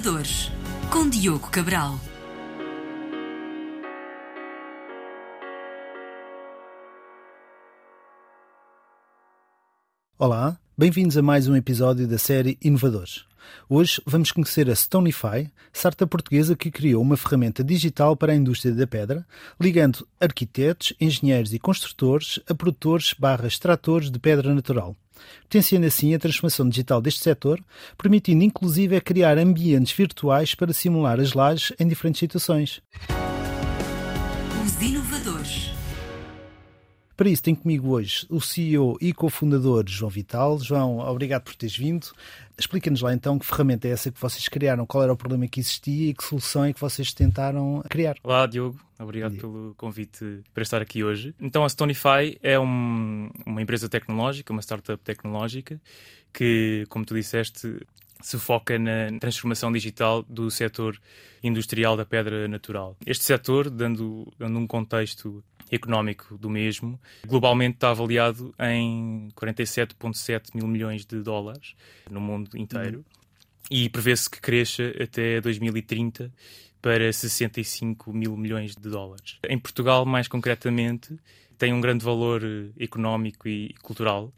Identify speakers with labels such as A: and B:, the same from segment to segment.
A: Inovadores, com Diogo Cabral.
B: Olá, bem-vindos a mais um episódio da série Inovadores. Hoje vamos conhecer a Stonify, startup portuguesa que criou uma ferramenta digital para a indústria da pedra, ligando arquitetos, engenheiros e construtores a produtores barra extratores de pedra natural. Potenciando assim a transformação digital deste setor, permitindo inclusive criar ambientes virtuais para simular as lajes em diferentes situações.
A: Os Inovadores.
B: Para isso, tenho comigo hoje o CEO e cofundador João Vital. João, obrigado por teres vindo. Explica-nos lá então que ferramenta é essa que vocês criaram, qual era o problema que existia e que solução é que vocês tentaram criar.
C: Olá, Diogo. Obrigado pelo convite para estar aqui hoje. Então, a Stonify é um, uma empresa tecnológica, uma startup tecnológica que, como tu disseste, se foca na transformação digital do setor industrial da pedra natural. Este setor, dando, dando um contexto económico do mesmo, globalmente está avaliado em 47,7 mil milhões de dólares no mundo inteiro uhum. e prevê-se que cresça até 2030 para 65 mil milhões de dólares. Em Portugal, mais concretamente, tem um grande valor económico e cultural.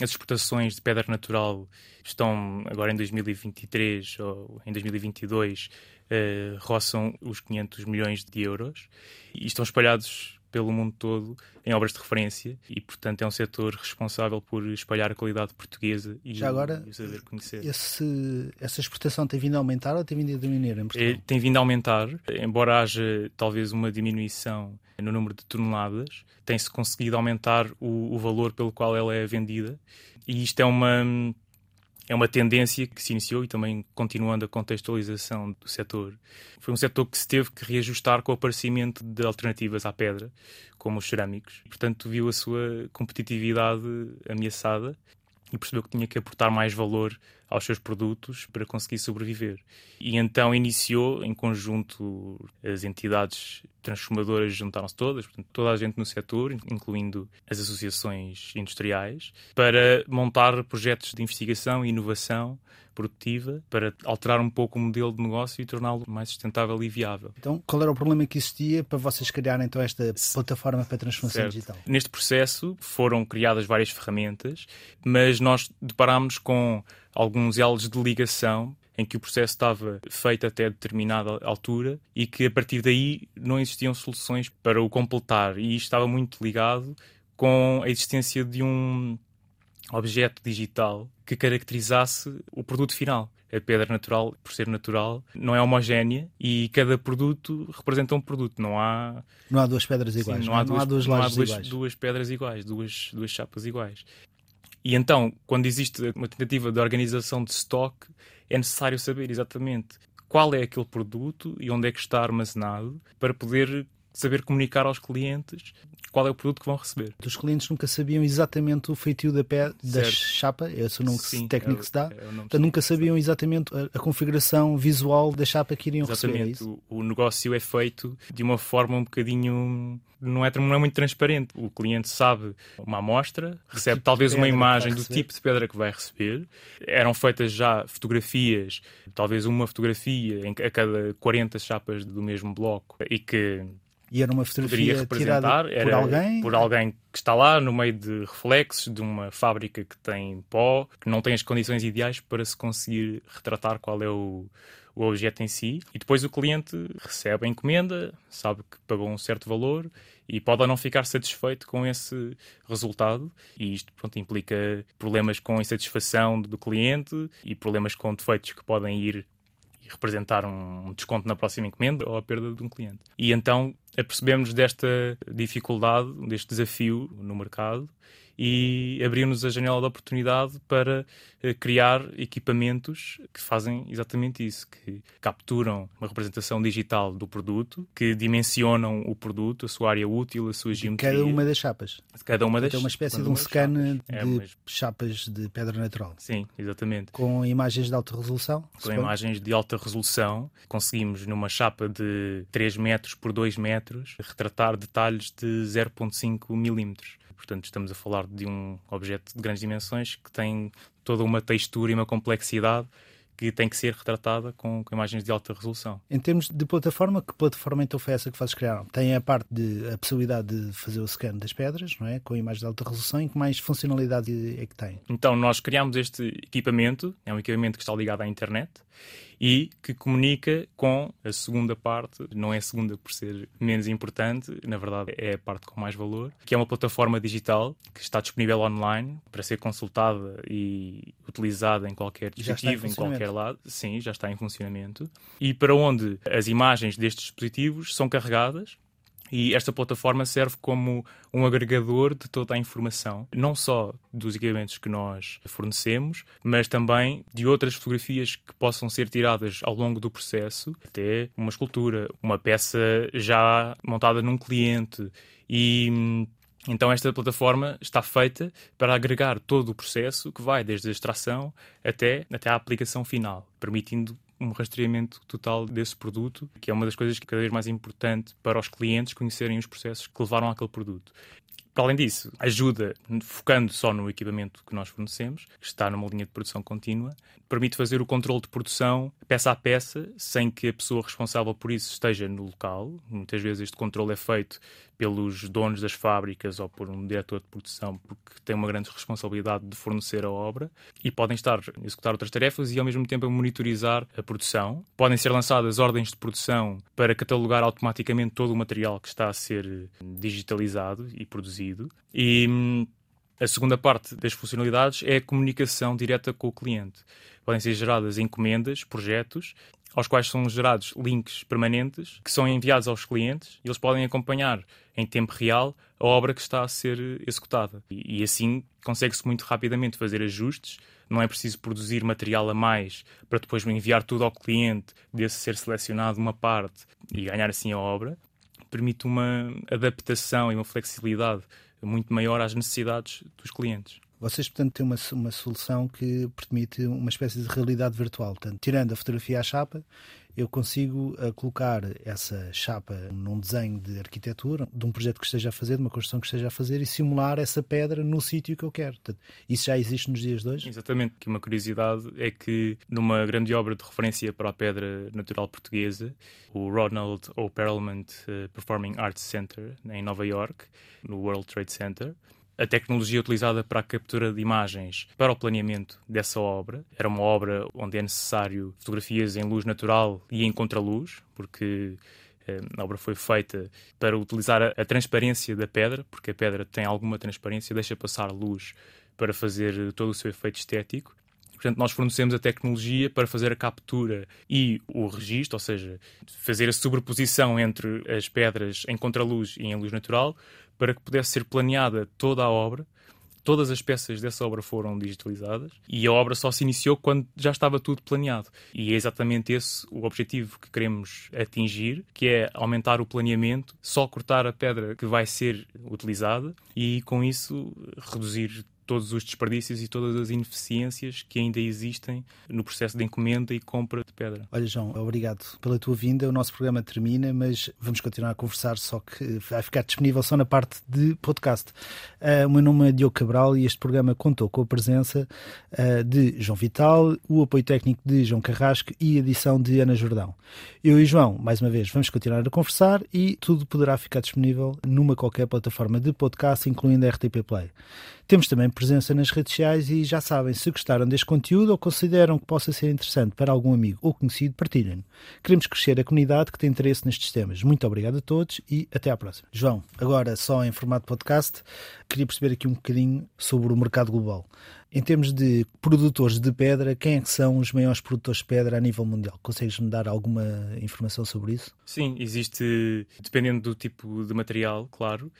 C: As exportações de pedra natural estão agora em 2023 ou em 2022 uh, eh, roçam os 500 milhões de euros e estão espalhados pelo mundo todo em obras de referência e, portanto, é um setor responsável por espalhar a qualidade portuguesa e,
B: Já agora,
C: e saber conhecer.
B: Esse, essa exportação tem vindo a aumentar ou tem vindo a diminuir em Portugal?
C: É, tem vindo a aumentar, embora haja talvez uma diminuição no número de toneladas, tem-se conseguido aumentar o, o valor pelo qual ela é vendida e isto é uma é uma tendência que se iniciou e também continuando a contextualização do setor. Foi um setor que se teve que reajustar com o aparecimento de alternativas à pedra, como os cerâmicos. Portanto, viu a sua competitividade ameaçada e percebeu que tinha que aportar mais valor aos seus produtos para conseguir sobreviver. E então iniciou, em conjunto, as entidades transformadoras juntaram-se todas, portanto, toda a gente no setor, incluindo as associações industriais, para montar projetos de investigação e inovação produtiva para alterar um pouco o modelo de negócio e torná-lo mais sustentável e viável.
B: Então, qual era o problema que existia para vocês criarem então esta plataforma para transformação
C: certo.
B: digital?
C: Neste processo foram criadas várias ferramentas, mas nós deparámos com alguns elos de ligação em que o processo estava feito até determinada altura e que a partir daí não existiam soluções para o completar e isto estava muito ligado com a existência de um objeto digital que caracterizasse o produto final. A pedra natural, por ser natural, não é homogénea e cada produto representa um produto. Não há.
B: Não há duas pedras iguais. Sim, não, há duas, não há duas,
C: não há
B: duas, iguais.
C: duas pedras iguais, duas, duas chapas iguais. E então, quando existe uma tentativa de organização de stock, é necessário saber exatamente qual é aquele produto e onde é que está armazenado para poder saber comunicar aos clientes qual é o produto que vão receber.
B: Os clientes nunca sabiam exatamente o feitio da, pé, da chapa, esse é o nome Sim, técnico que se dá, é então, nunca sabiam exatamente a, a, configuração visual da chapa que iriam
C: exatamente.
B: receber. Exatamente,
C: é o, o, negócio é feito de uma forma um bocadinho. Não é, não é muito transparente. O cliente sabe uma amostra, recebe tipo talvez uma imagem do tipo de pedra que vai receber. Eram feitas já fotografias, talvez uma fotografia em, a cada 40 chapas do mesmo bloco e que
B: e era uma fotografia tirada por alguém?
C: Por alguém que está lá no meio de reflexos de uma fábrica que tem pó, que não tem as condições ideais para se conseguir retratar qual é o, o objeto em si. E depois o cliente recebe a encomenda, sabe que pagou um certo valor e pode ou não ficar satisfeito com esse resultado. E isto pronto, implica problemas com a insatisfação do cliente e problemas com defeitos que podem ir representar um desconto na próxima encomenda ou a perda de um cliente. E então apercebemos desta dificuldade, deste desafio no mercado e abriu-nos a janela de oportunidade para eh, criar equipamentos que fazem exatamente isso, que capturam uma representação digital do produto, que dimensionam o produto, a sua área útil, a sua geometria.
B: Cada uma das chapas.
C: Cada uma das
B: É uma espécie de um scan de é, mas... chapas de pedra natural.
C: Sim, exatamente.
B: Com imagens de alta resolução?
C: Com imagens de alta resolução, conseguimos numa chapa de 3 metros por 2 metros retratar detalhes de 0.5 milímetros. Portanto, estamos a falar de um objeto de grandes dimensões que tem toda uma textura e uma complexidade que tem que ser retratada com, com, imagens de alta resolução.
B: Em termos de plataforma, que plataforma então foi essa que vocês criaram? Tem a parte de a possibilidade de fazer o scan das pedras, não é? Com imagens de alta resolução e que mais funcionalidade é que tem?
C: Então, nós criámos este equipamento, é um equipamento que está ligado à internet e que comunica com a segunda parte, não é a segunda por ser menos importante, na verdade é a parte com mais valor, que é uma plataforma digital que está disponível online para ser consultada e utilizada em qualquer dispositivo, em, em qualquer lado. Sim, já está em funcionamento. E para onde as imagens destes dispositivos são carregadas e esta plataforma serve como um agregador de toda a informação, não só dos equipamentos que nós fornecemos, mas também de outras fotografias que possam ser tiradas ao longo do processo, até uma escultura, uma peça já montada num cliente. E então esta plataforma está feita para agregar todo o processo que vai desde a extração até, até a aplicação final, permitindo um rastreamento total desse produto, que é uma das coisas que é cada vez mais importante para os clientes conhecerem os processos que levaram àquele produto. Para além disso, ajuda, focando só no equipamento que nós fornecemos, que está numa linha de produção contínua, permite fazer o controle de produção peça a peça, sem que a pessoa responsável por isso esteja no local. Muitas vezes este controle é feito pelos donos das fábricas ou por um diretor de produção, porque tem uma grande responsabilidade de fornecer a obra e podem estar a executar outras tarefas e ao mesmo tempo a monitorizar a produção. Podem ser lançadas ordens de produção para catalogar automaticamente todo o material que está a ser digitalizado e produzido. E hum, a segunda parte das funcionalidades é a comunicação direta com o cliente. Podem ser geradas encomendas, projetos aos quais são gerados links permanentes que são enviados aos clientes e eles podem acompanhar em tempo real a obra que está a ser executada. E, e assim consegue-se muito rapidamente fazer ajustes, não é preciso produzir material a mais para depois enviar tudo ao cliente, desse ser selecionado uma parte e ganhar assim a obra. Permite uma adaptação e uma flexibilidade muito maior às necessidades dos clientes.
B: Vocês, portanto, têm uma, uma solução que permite uma espécie de realidade virtual. Portanto, tirando a fotografia à chapa, eu consigo uh, colocar essa chapa num desenho de arquitetura, de um projeto que esteja a fazer, de uma construção que esteja a fazer e simular essa pedra no sítio que eu quero. Portanto, isso já existe nos dias de hoje?
C: Exatamente. Que uma curiosidade é que numa grande obra de referência para a pedra natural portuguesa, o Ronald O. Uh, Performing Arts Center, em Nova York, no World Trade Center, a tecnologia utilizada para a captura de imagens para o planeamento dessa obra. Era uma obra onde é necessário fotografias em luz natural e em contraluz, porque eh, a obra foi feita para utilizar a, transparência da pedra, porque a pedra tem alguma transparência, deixa passar luz para fazer todo o seu efeito estético. Portanto, nós fornecemos a tecnologia para fazer a captura e o registro, ou seja, fazer a sobreposição entre as pedras em contraluz e em luz natural, para que pudesse ser planeada toda a obra. Todas as peças dessa obra foram digitalizadas e a obra só se iniciou quando já estava tudo planeado. E é exatamente esse o objetivo que queremos atingir, que é aumentar o planeamento, só cortar a pedra que vai ser utilizada e com isso reduzir todos os desperdícios e todas as ineficiências que ainda existem no processo de encomenda e compra de pedra.
B: Olha, João, obrigado pela tua vinda. O nosso programa termina, mas vamos continuar a conversar, só que vai ficar disponível só na parte de podcast. Uh, o meu nome é Diogo Cabral e este programa contou com a presença uh, de João Vital, o apoio técnico de João Carrasco e a edição de Ana Jordão. Eu e João, mais uma vez, vamos continuar a conversar e tudo poderá ficar disponível numa qualquer plataforma de podcast, incluindo a RTP Play. Temos também presença nas redes sociais e já sabem, se gostaram deste conteúdo ou consideram que possa ser interessante para algum amigo ou conhecido, partilhem. Queremos crescer a comunidade que tem interesse nestes temas. Muito obrigado a todos e até à próxima. João, agora só em formato podcast, queria perceber aqui um bocadinho sobre o mercado global. Em termos de produtores de pedra, quem é que são os maiores produtores de pedra a nível mundial? Consegues-me dar alguma informação sobre isso?
C: Sim, existe, dependendo do tipo de material, claro,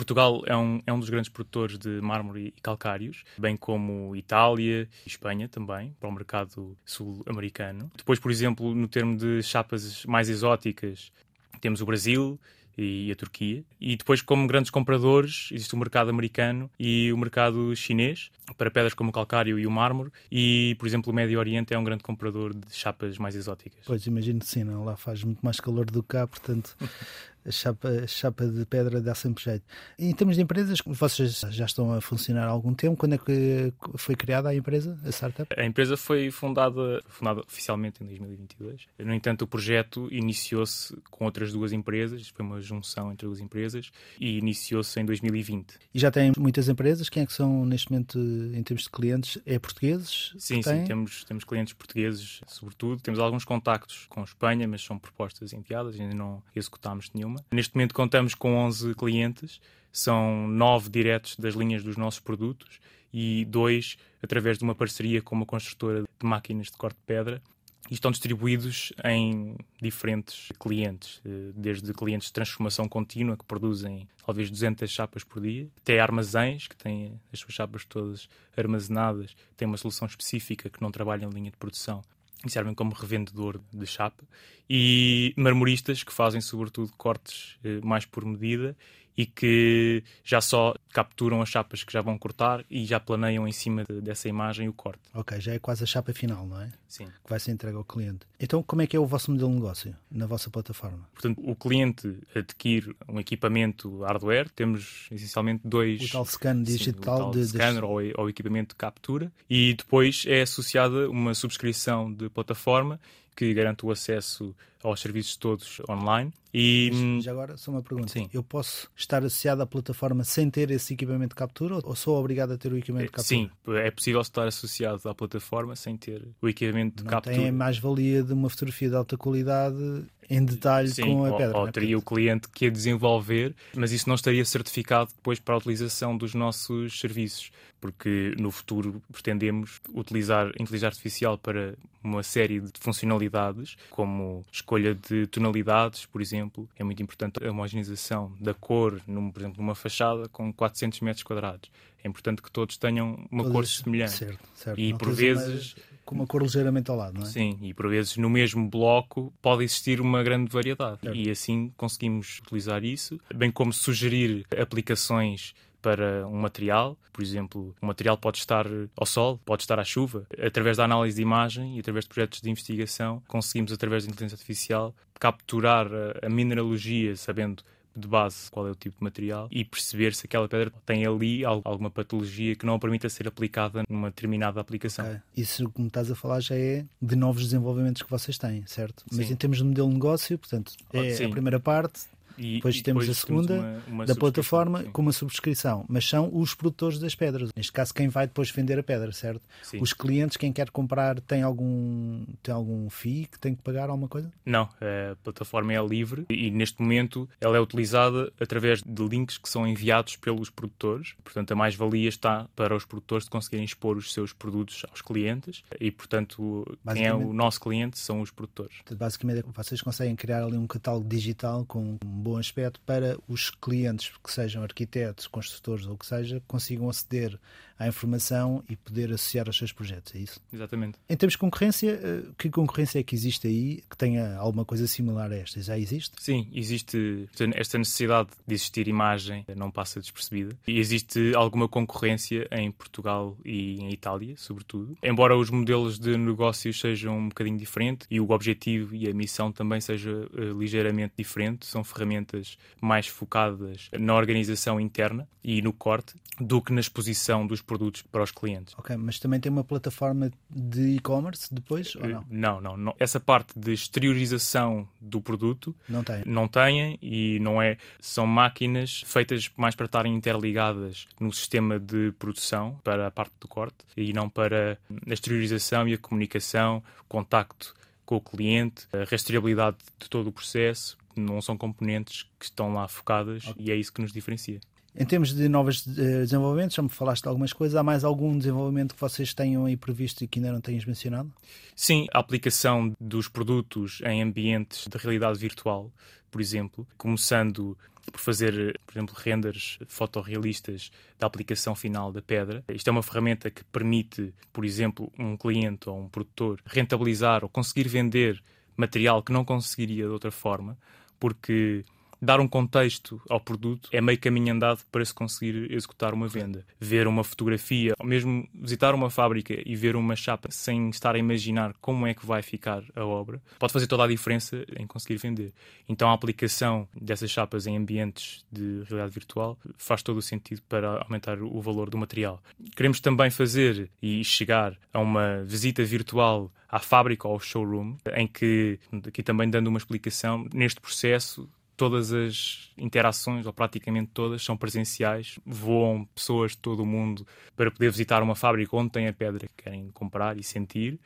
C: Portugal é um, é um dos grandes produtores de mármore e calcários, bem como Itália e Espanha também, para o mercado sul-americano. Depois, por exemplo, no termo de chapas mais exóticas, temos o Brasil e a Turquia. E depois, como grandes compradores, existe o mercado americano e o mercado chinês para pedras como o calcário e o mármore. E, por exemplo, o Médio Oriente é um grande comprador de chapas mais exóticas.
B: Pois, imagino que sim, não? lá faz muito mais calor do que cá, portanto chapa, chapa de pedra dá sempre jeito. Em termos de empresas, vocês já estão a funcionar há algum tempo. Quando é que foi criada a empresa, a startup?
C: A empresa foi fundada, fundada oficialmente em 2022. No entanto, o projeto iniciou-se com outras duas empresas, foi uma junção entre duas empresas, e iniciou-se em 2020.
B: E já tem muitas empresas? Quem é que são neste momento, em termos de clientes? É portugueses?
C: Sim, sim, temos, temos clientes portugueses, sobretudo. Temos alguns contactos com Espanha, mas são propostas enviadas, ainda não executámos nenhuma. Neste momento contamos com 11 clientes, são 9 diretos das linhas dos nossos produtos e dois através de uma parceria com uma construtora de máquinas de corte de pedra. E estão distribuídos em diferentes clientes, eh, desde clientes de transformação contínua, que produzem talvez 200 chapas por dia, até armazéns, que têm as suas chapas todas armazenadas, têm uma solução específica que não trabalha em linha de produção e servem como revendedor de chapa, e marmoristas, que fazem sobretudo cortes eh, mais por medida e que já só capturam as chapas que já vão cortar e já planeiam em cima de, dessa imagem o corte.
B: Ok, já é quase a chapa final, não é?
C: Sim.
B: Que vai ser entregue ao cliente. Então, como é que é o vosso modelo de negócio na vossa plataforma?
C: Portanto, o cliente adquire um equipamento hardware, temos essencialmente dois...
B: O tal scan digital
C: sim, o tal de... scanner ou, ou equipamento de captura e depois é associada uma subscrição de plataforma que garante o acesso aos serviços todos online. E
B: Mas, já agora, só uma pergunta. Sim. Eu posso estar associado à plataforma sem ter esse equipamento de captura ou sou obrigado a ter o equipamento de captura?
C: Sim, é possível estar associado à plataforma sem ter o equipamento de
B: Não
C: captura.
B: Tem a mais-valia de uma fotografia de alta qualidade em detalhe
C: Sim,
B: com a
C: ou,
B: pedra.
C: Ou
B: é?
C: teria o cliente que a desenvolver, mas isso não estaria certificado depois para a utilização dos nossos serviços, porque no futuro pretendemos utilizar a inteligência artificial para uma série de funcionalidades, como escolha de tonalidades, por exemplo. É muito importante a homogeneização da cor, num, por exemplo, numa fachada com 400 metros quadrados. É importante que todos tenham uma cor semelhante.
B: Certo, certo.
C: E
B: Não
C: por
B: uma-
C: vezes
B: com uma cor ligeiramente ao lado, não é?
C: Sim, e por vezes no mesmo bloco pode existir uma grande variedade.
B: Certo.
C: E assim conseguimos utilizar isso, bem como sugerir aplicações para um material. Por exemplo, um material pode estar ao sol, pode estar à chuva. Através da análise de imagem e através de projetos de investigação, conseguimos, através da inteligência artificial, capturar a, mineralogia, sabendo de base qual é o tipo de material e perceber se aquela pedra tem ali al- alguma patologia que não a permita ser aplicada numa determinada aplicação.
B: Ok. Isso que me estás a falar já é de novos desenvolvimentos que vocês têm, certo? Mas
C: Sim.
B: em termos de modelo de negócio, portanto, é
C: sim.
B: a primeira parte,
C: E,
B: Depois
C: e
B: temos a segunda
C: uma- uma
B: da plataforma
C: sim.
B: com uma subscrição, mas são os produtores das pedras. Neste caso, quem vai depois vender a pedra, certo?
C: Sim.
B: Os clientes, quem quer comprar, tem algum, tem algum FII que tem que pagar alguma coisa?
C: Não, a plataforma é livre e neste momento ela é utilizada através de links que são enviados pelos produtores. Portanto, a mais-valia está para os produtores de conseguirem expor os seus produtos aos clientes e, portanto, quem é o nosso cliente são os produtores.
B: Basicamente, vocês conseguem criar ali um catálogo digital com um bom aspecto para os clientes, que sejam arquitetos, construtores ou o que seja, consigam aceder à informação e poder associar aos seus projetos, é isso?
C: Exatamente.
B: Em termos de concorrência, eh, que concorrência é que existe aí que tenha alguma coisa similar a esta? Já existe?
C: Sim, existe esta necessidade de existir imagem, não passa despercebida. E existe alguma concorrência em Portugal e em Itália, sobretudo. Embora os modelos de negócios sejam um bocadinho diferentes e o objetivo e a missão também seja eh, ligeiramente diferente, são ferramentas mais focadas na organização interna e no corte do que na exposição dos produtos para os clientes.
B: Ok, mas também tem uma plataforma de e-commerce depois ou não?
C: Não, não, não. Essa parte de exteriorização do produto
B: Não tem.
C: não têm e não é são máquinas feitas mais para estarem interligadas no sistema de produção para a parte do corte e não para a exteriorização e a comunicação, contacto com o cliente, a rastreabilidade de todo o processo. Não são componentes que estão lá focadas e é isso que nos diferencia.
B: Em termos de novos eh, desenvolvimentos, já me falaste de algumas coisas. Há mais algum desenvolvimento que vocês tenham aí previsto e que ainda não tenhas mencionado?
C: Sim, a aplicação dos produtos em ambientes de realidade virtual, por exemplo, começando por fazer, por exemplo, renders fotorrealistas da aplicação final da pedra. Isto é uma ferramenta que permite, por exemplo, um cliente ou um produtor rentabilizar ou conseguir vender material que não conseguiria de outra forma, porque dar um contexto ao produto é meio caminho andado para se conseguir executar uma venda. Ver uma fotografia, ou mesmo visitar uma fábrica e ver uma chapa sem estar a imaginar como é que vai ficar a obra, pode fazer toda a diferença em conseguir vender. Então a aplicação dessas chapas em ambientes de realidade virtual faz todo o sentido para aumentar o valor do material. Queremos também fazer e chegar a uma visita virtual à fábrica ou ao showroom, em que, aqui também dando uma explicação, neste processo todas as interações, ou praticamente todas, são presenciais. Voam pessoas de todo o mundo para poder visitar uma fábrica onde tem a pedra que querem comprar e sentir.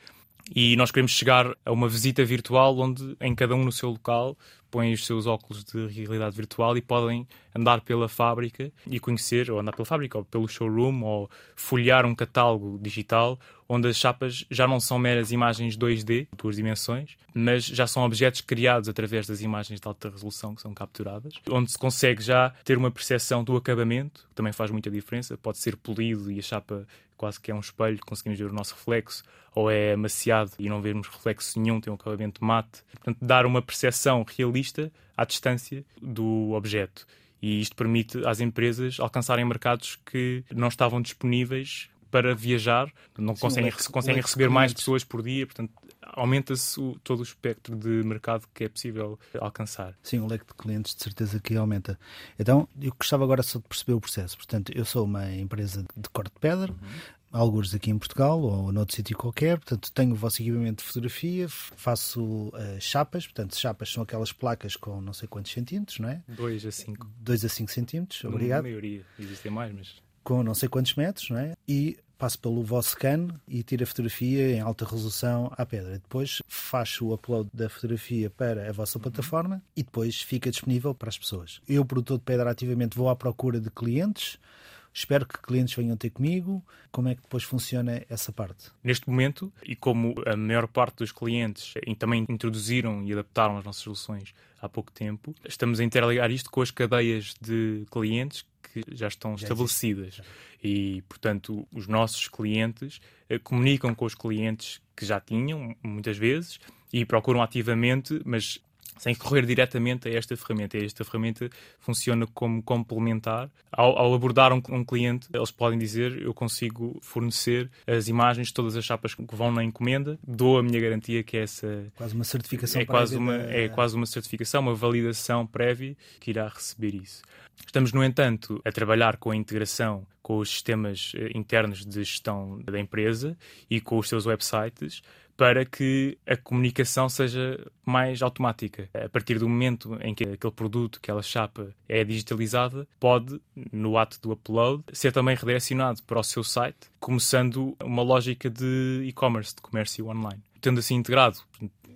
C: E nós queremos chegar a uma visita virtual onde, em cada um no seu local, põem os seus óculos de realidade virtual e podem andar pela fábrica e conhecer, ou andar pela fábrica, ou pelo showroom, ou folhear um catálogo digital onde as chapas já não são meras imagens 2D, duas dimensões, mas já são objetos criados através das imagens de alta resolução que são capturadas, onde se consegue já ter uma percepção do acabamento, que também faz muita diferença. Pode ser polido e a chapa quase que é um espelho, conseguimos ver o nosso reflexo, ou é amaciado e não vemos reflexo nenhum, tem um acabamento mate. Portanto, dar uma percepção realista à distância do objeto. E isto permite às empresas alcançarem mercados que não estavam disponíveis para viajar, não Sim, conseguem, leque, conseguem leque receber mais pessoas por dia, portanto aumenta-se todo o espectro de mercado que é possível alcançar.
B: Sim, o leque de clientes de certeza que aumenta. Então, eu gostava agora só de perceber o processo. Portanto, eu sou uma empresa de corte de pedra, uhum alguns aqui em Portugal ou noutro sítio qualquer. Portanto, tenho o vosso equipamento de fotografia, faço uh, chapas. Portanto, chapas são aquelas placas com não sei quantos centímetros, não é?
C: 2 a 5.
B: 2 a 5 centímetros, obrigado.
C: Na maioria, existem mais, mas.
B: Com não sei quantos metros, não é? E passo pelo vosso scan e tiro a fotografia em alta resolução à pedra. Depois faço o upload da fotografia para a vossa uhum. plataforma e depois fica disponível para as pessoas. Eu, produtor de pedra, ativamente vou à procura de clientes Espero que clientes venham ter comigo. Como é que depois funciona essa parte?
C: Neste momento, e como a maior parte dos clientes também introduziram e adaptaram as nossas soluções há pouco tempo, estamos a interligar isto com as cadeias de clientes que já estão já estabelecidas. E, portanto, os nossos clientes eh, comunicam com os clientes que já tinham, muitas vezes, e procuram ativamente, mas sem recorrer diretamente a esta ferramenta. Esta ferramenta funciona como complementar. Ao, ao abordar um, um, cliente, eles podem dizer: Eu consigo fornecer as imagens de todas as chapas que vão na encomenda, dou a minha garantia que é essa.
B: Quase uma certificação
C: é quase uma da... É quase uma certificação, uma validação prévia que irá receber isso. Estamos, no entanto, a trabalhar com a integração com os sistemas eh, internos de gestão da empresa e com os seus websites para que a comunicação seja mais automática. A partir do momento em que aquele produto, aquela chapa é digitalizada, pode, no ato do upload, ser também redirecionado para o seu site, começando uma lógica de e-commerce, de comércio online. Tendo assim integrado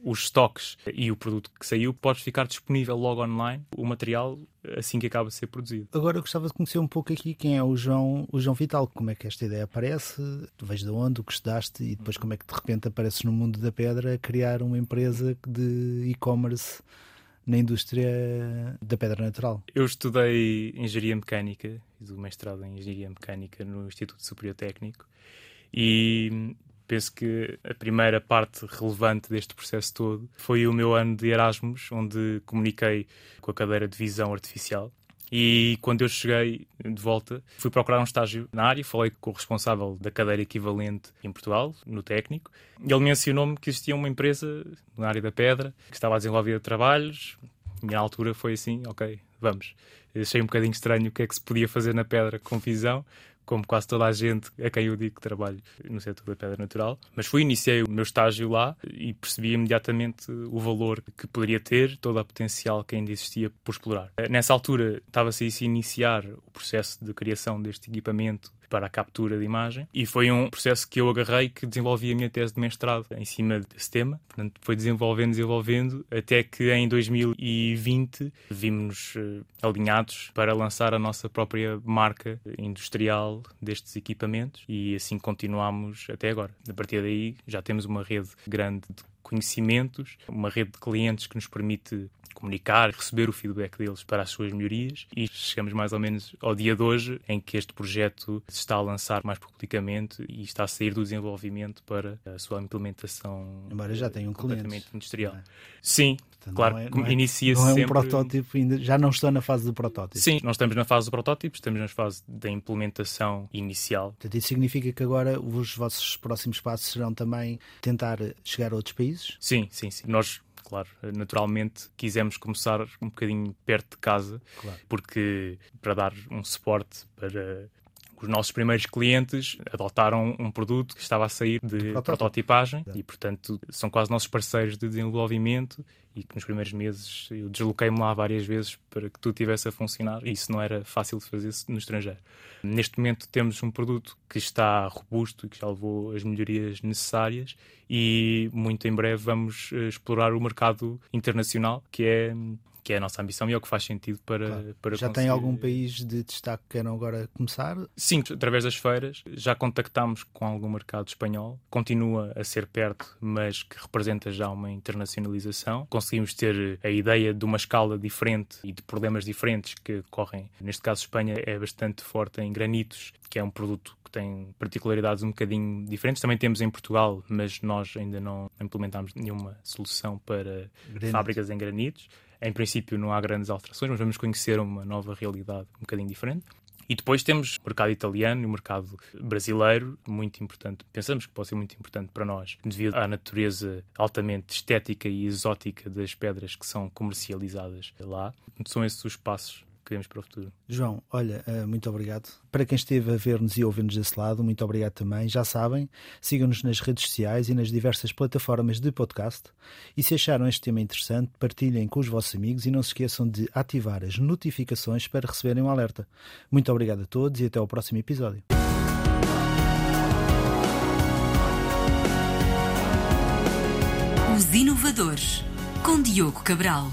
C: os stocks e o produto que saiu, pode ficar disponível logo online o material assim que acaba de ser produzido.
B: Agora eu gostava de conhecer um pouco aqui quem é o João, o João Vital, como é que esta ideia aparece, tu vês de onde, o que estudaste e depois como é que de repente apareces no mundo da pedra a criar uma empresa de e-commerce na indústria da pedra natural.
C: Eu estudei Engenharia Mecânica, fiz o mestrado em Engenharia Mecânica no Instituto Superior Técnico e penso que a primeira parte relevante deste processo todo foi o meu ano de Erasmus, onde comuniquei com a cadeira de visão artificial. E quando eu cheguei de volta, fui procurar um estágio na área, falei com o responsável da cadeira equivalente em Portugal, no técnico, e ele mencionou-me que existia uma empresa na área da pedra que estava a desenvolver trabalhos. E na altura foi assim, ok, vamos. achei um bocadinho estranho o que é que se podia fazer na pedra com visão, como quase toda a gente a quem eu digo que trabalho no setor da pedra natural. Mas fui, iniciei o meu estágio lá e percebi imediatamente o valor que poderia ter, todo o potencial que ainda existia por explorar. Nessa altura estava-se a iniciar o processo de criação deste equipamento para a captura de imagem e foi um processo que eu agarrei que desenvolvi a minha tese de mestrado em cima desse tema. Portanto, foi desenvolvendo, desenvolvendo, até que em 2020 vimos uh, alinhados para lançar a nossa própria marca industrial destes equipamentos e assim continuamos até agora. A partir daí já temos uma rede grande de conhecimentos, uma rede de clientes que nos permite comunicar, receber o feedback deles para as suas melhorias e chegamos mais ou menos ao dia de hoje em que este projeto se está a lançar mais publicamente e está a sair do desenvolvimento para a sua implementação
B: Embora já tenha um cliente,
C: industrial.
B: é?
C: Sim,
B: Portanto,
C: claro,
B: é- é-
C: inicia-se
B: Não é um
C: sempre...
B: protótipo ainda, já não está na fase do protótipo.
C: Sim, nós estamos na fase do protótipo, estamos na fase da implementação inicial.
B: Portanto, isso significa que agora os vossos próximos passos serão também tentar chegar a outros países?
C: Sim, sim, sim. Nós, claro, naturalmente quisemos começar um bocadinho perto de casa,
B: Claro.
C: porque para dar um suporte para os nossos primeiros clientes adotaram um produto que estava a sair de prototipagem e, portanto, são quase nossos parceiros de desenvolvimento e que nos primeiros meses eu desloquei-me lá várias vezes para que tudo estivesse a funcionar e isso não era fácil de fazer no estrangeiro. Neste momento temos um produto que está robusto e que já levou as melhorias necessárias e muito em breve vamos eh, explorar o mercado internacional, que é, que é a nossa ambição e é o que faz sentido para,
B: Claro.
C: para
B: Já tem
C: conseguir-
B: algum país de destaque que queiram agora começar?
C: Sim, através das feiras. Já contactámos com algum mercado espanhol. Continua a ser perto, mas que representa já uma internacionalização. Conseguimos ter a ideia de uma escala diferente e de problemas diferentes que ocorrem. Neste caso, Espanha é bastante forte em granitos, que é um produto que tem particularidades um bocadinho diferentes. Também temos em Portugal, mas nós ainda não implementámos nenhuma solução para
B: Granito.
C: fábricas em granitos. Em princípio, não há grandes alterações, mas vamos conhecer uma nova realidade um bocadinho diferente. E depois temos o mercado italiano e o mercado brasileiro, muito importante. Pensamos que pode ser muito importante para nós, devido à natureza altamente estética e exótica das pedras que são comercializadas lá. São esses os passos que temos para o futuro.
B: João, olha, eh, muito obrigado. Para quem esteve a ver-nos e ouvir-nos desse lado, muito obrigado também. Já sabem, sigam-nos nas redes sociais e nas diversas plataformas de podcast. E se acharam este tema interessante, partilhem com os vossos amigos e não se esqueçam de ativar as notificações para receberem um alerta. Muito obrigado a todos e até ao próximo episódio.
A: Os Inovadores, com Diogo Cabral.